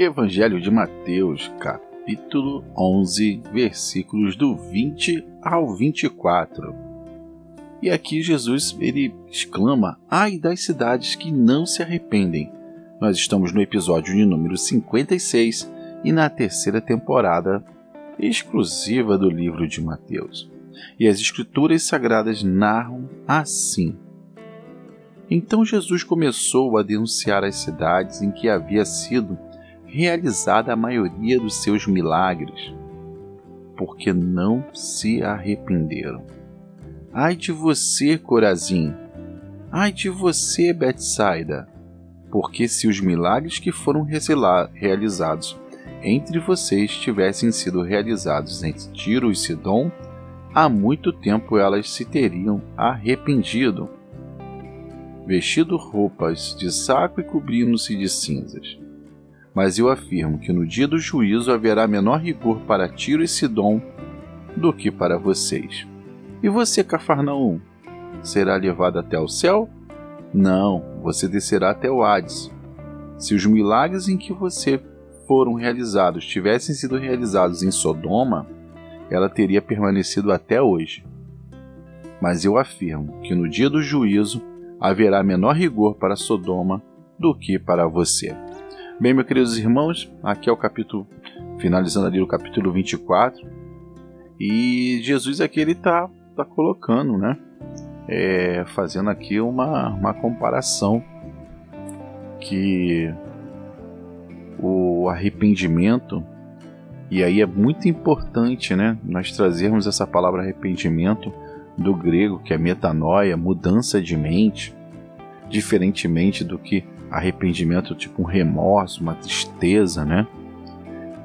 Evangelho de Mateus, capítulo 11, versículos do 20 ao 24. E aqui Jesus ele exclama: Ai das cidades que não se arrependem. Nós estamos no episódio de número 56 e na terceira temporada exclusiva do livro de Mateus. E as Escrituras Sagradas narram assim. Então Jesus começou a denunciar as cidades em que havia sido realizada a maioria dos seus milagres, porque não se arrependeram. Ai de você, Corazim! Ai de você, Betsaida! Porque se os milagres que foram realizados entre vocês tivessem sido realizados entre Tiro e Sidom, há muito tempo elas se teriam arrependido, vestido roupas de saco e cobrindo-se de cinzas. Mas eu afirmo que no dia do juízo haverá menor rigor para Tiro e Sidom do que para vocês. E você, Cafarnaum, será levado até o céu? Não, você descerá até o Hades. Se os milagres em que você foram realizados tivessem sido realizados em Sodoma, ela teria permanecido até hoje. Mas eu afirmo que no dia do juízo haverá menor rigor para Sodoma do que para você. Bem, meus queridos irmãos, aqui é o capítulo, finalizando ali o capítulo 24. E Jesus aqui ele está tá colocando, né? É, fazendo aqui uma, uma comparação que o arrependimento e aí é muito importante, né, nós trazermos essa palavra arrependimento do grego, que é metanoia, mudança de mente, diferentemente do que arrependimento, tipo um remorso, uma tristeza, né?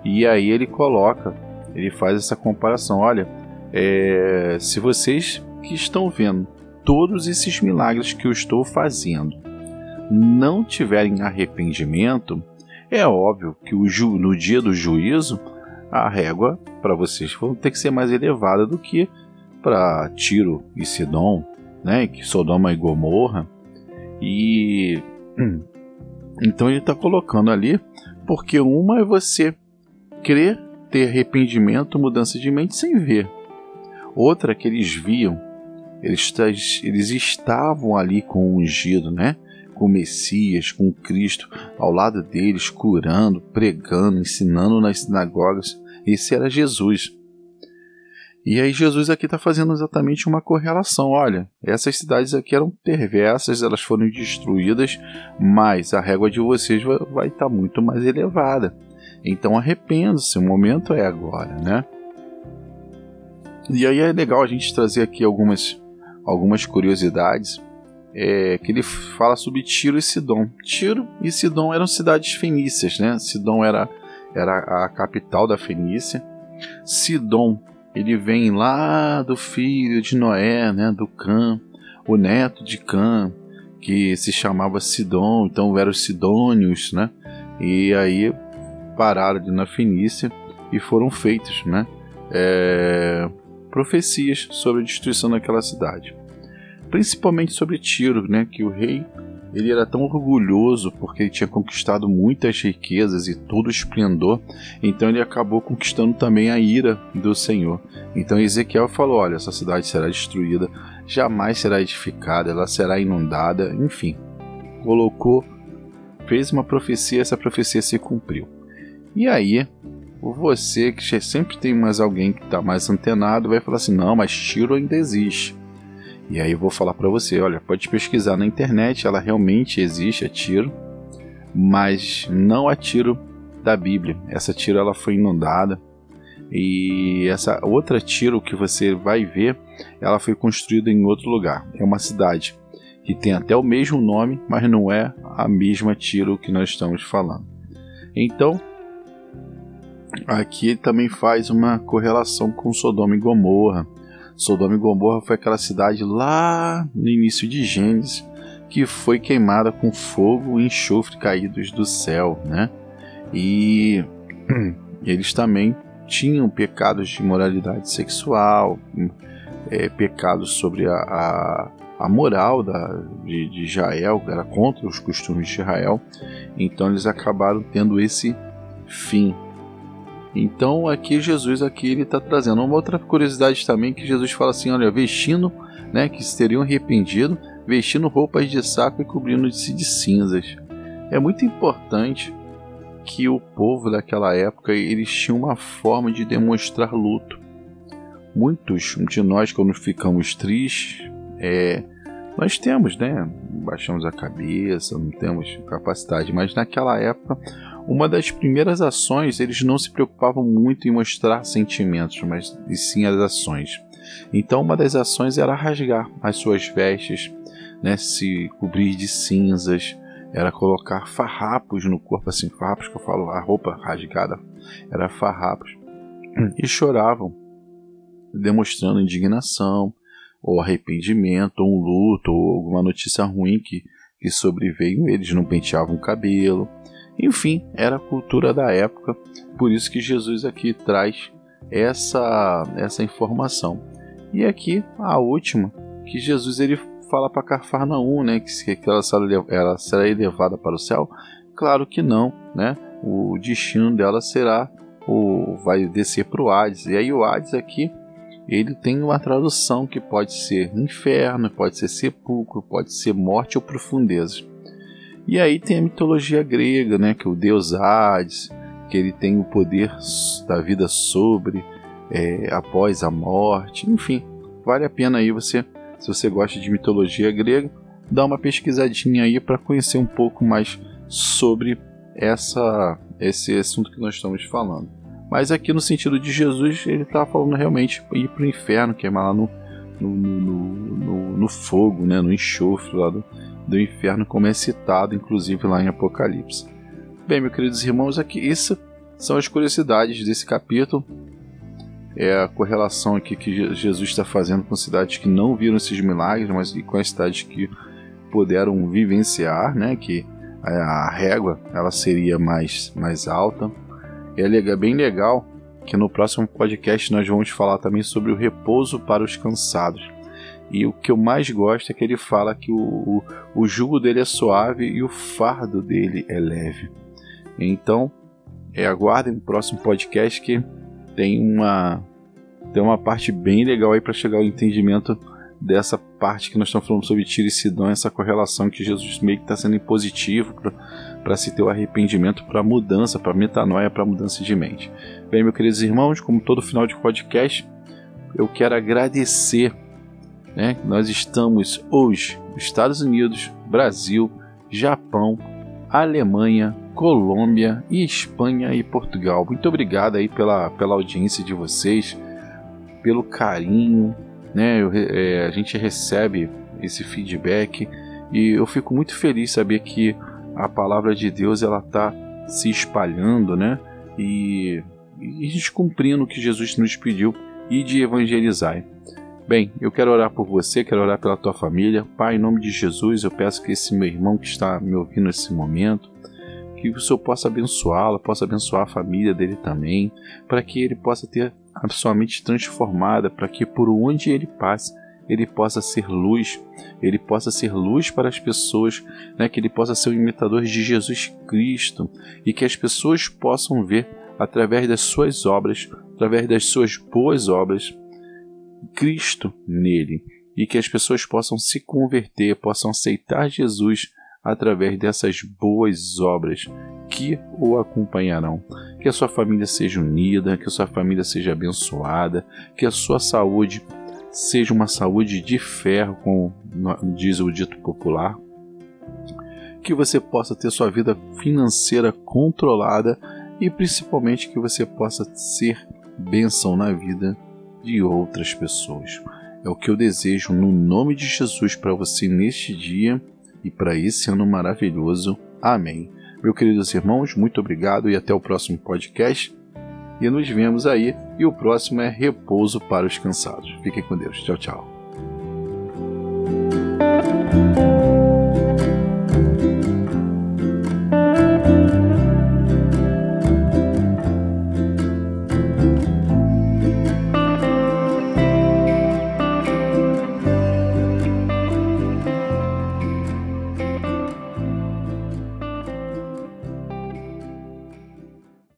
E aí ele coloca, ele faz essa comparação. Olha, é, se vocês que estão vendo todos esses milagres que eu estou fazendo não tiverem arrependimento, é óbvio que ju, no dia do juízo a régua para vocês vai ter que ser mais elevada do que para Tiro e Sidom, né? Que Sodoma e Gomorra. E hum, então ele está colocando ali, porque uma é você crer, ter arrependimento, mudança de mente sem ver. Outra é que eles viam, eles, eles estavam ali com o ungido, né? com o Messias, com Cristo ao lado deles, curando, pregando, ensinando nas sinagogas. Esse era Jesus. E aí Jesus aqui está fazendo exatamente uma correlação. Olha, essas cidades aqui eram perversas, elas foram destruídas, mas a régua de vocês vai estar tá muito mais elevada. Então arrependa-se, o momento é agora, né? E aí é legal a gente trazer aqui algumas, algumas curiosidades. É, que ele fala sobre Tiro e Sidom. Tiro e Sidom eram cidades fenícias, né? Sidom era, era a capital da Fenícia. Sidom ele vem lá do filho de Noé, né, do Cã, o neto de Cã, que se chamava Sidom, então eram os Sidônios, né? E aí pararam na Fenícia e foram feitas, né? É, profecias sobre a destruição daquela cidade, principalmente sobre Tiro, né? Que o rei ele era tão orgulhoso porque ele tinha conquistado muitas riquezas e todo o esplendor, então ele acabou conquistando também a ira do Senhor. Então Ezequiel falou: Olha, essa cidade será destruída, jamais será edificada, ela será inundada, enfim. Colocou, fez uma profecia, essa profecia se cumpriu. E aí, você que sempre tem mais alguém que está mais antenado, vai falar assim: Não, mas Tiro ainda existe. E aí eu vou falar para você, olha, pode pesquisar na internet, ela realmente existe a tiro, mas não a tiro da Bíblia. Essa tiro ela foi inundada e essa outra tiro que você vai ver, ela foi construída em outro lugar. É uma cidade que tem até o mesmo nome, mas não é a mesma tiro que nós estamos falando. Então, aqui também faz uma correlação com Sodoma e Gomorra Sodoma e Gomorra foi aquela cidade lá no início de Gênesis que foi queimada com fogo e enxofre caídos do céu, né? E eles também tinham pecados de moralidade sexual, é, pecados sobre a, a, a moral da, de, de Israel, era contra os costumes de Israel. Então eles acabaram tendo esse fim. Então aqui Jesus aqui ele está trazendo uma outra curiosidade também que Jesus fala assim, olha, vestindo, né, que se teriam arrependido, vestindo roupas de saco e cobrindo-se de cinzas. É muito importante que o povo daquela época eles tinham uma forma de demonstrar luto. Muitos de nós quando ficamos tristes, é, nós temos, né? Baixamos a cabeça, não temos capacidade, mas naquela época, uma das primeiras ações, eles não se preocupavam muito em mostrar sentimentos, mas e sim as ações. Então, uma das ações era rasgar as suas vestes, né? Se cobrir de cinzas, era colocar farrapos no corpo, assim, farrapos que eu falo, a roupa rasgada era farrapos, e choravam, demonstrando indignação, ou arrependimento, ou um luto, ou alguma notícia ruim que, que sobreveio. Eles não penteavam o cabelo. Enfim, era a cultura da época, por isso que Jesus aqui traz essa, essa informação. E aqui a última, que Jesus ele fala para Cafarnaum, né, que, que ela, ela será elevada para o céu. Claro que não, né? O destino dela será o vai descer para o Hades. E aí o Hades aqui ele tem uma tradução que pode ser inferno, pode ser sepulcro, pode ser morte ou profundezas. E aí tem a mitologia grega, né, que o deus Hades, que ele tem o poder da vida sobre, é, após a morte, enfim, vale a pena aí você, se você gosta de mitologia grega, dar uma pesquisadinha aí para conhecer um pouco mais sobre essa esse assunto que nós estamos falando. Mas aqui no sentido de Jesus, ele está falando realmente ir para o inferno, queimar lá no, no, no, no, fogo, né, no enxofre lá do, do inferno, como é citado inclusive lá em Apocalipse. Bem, meus queridos irmãos, aqui isso são as curiosidades desse capítulo. É a correlação aqui que Jesus está fazendo com cidades que não viram esses milagres, mas com as cidades que puderam vivenciar, né? Que a régua ela seria mais, mais alta. É bem legal que no próximo podcast nós vamos falar também sobre o repouso para os cansados. E o que eu mais gosto é que ele fala que o, o, o jugo dele é suave e o fardo dele é leve. Então, é, aguardem o próximo podcast que tem uma, tem uma parte bem legal aí para chegar ao entendimento dessa parte que nós estamos falando sobre Tiro e Sidão, essa correlação que Jesus meio que está sendo positivo para se ter o arrependimento, para mudança, para metanoia, para mudança de mente. Bem, meus queridos irmãos, como todo final de podcast, eu quero agradecer. Né? Nós estamos hoje Estados Unidos, Brasil, Japão, Alemanha, Colômbia e Espanha e Portugal. Muito obrigado aí pela, pela audiência de vocês, pelo carinho, né? Eu, é, a gente recebe esse feedback e eu fico muito feliz saber que a palavra de Deus ela está se espalhando, né? E, e a gente cumprindo o que Jesus nos pediu e de evangelizar. Bem, eu quero orar por você, quero orar pela tua família. Pai, em nome de Jesus, eu peço que esse meu irmão que está me ouvindo nesse momento, que o Senhor possa abençoá-lo, possa abençoar a família dele também, para que ele possa ter a sua mente transformada, para que por onde ele passe, ele possa ser luz, ele possa ser luz para as pessoas, né? que ele possa ser o imitador de Jesus Cristo e que as pessoas possam ver através das suas obras, através das suas boas obras, Cristo nele e que as pessoas possam se converter, possam aceitar Jesus através dessas boas obras que o acompanharão. Que a sua família seja unida, que a sua família seja abençoada, que a sua saúde seja uma saúde de ferro, como diz o dito popular. Que você possa ter sua vida financeira controlada e principalmente que você possa ser bênção na vida de outras pessoas. É o que eu desejo no nome de Jesus para você neste dia e para esse ano maravilhoso. Amém. Meus queridos irmãos, muito obrigado e até o próximo podcast. E nos vemos aí. E o próximo é Repouso para os Cansados. Fiquem com Deus. Tchau, tchau.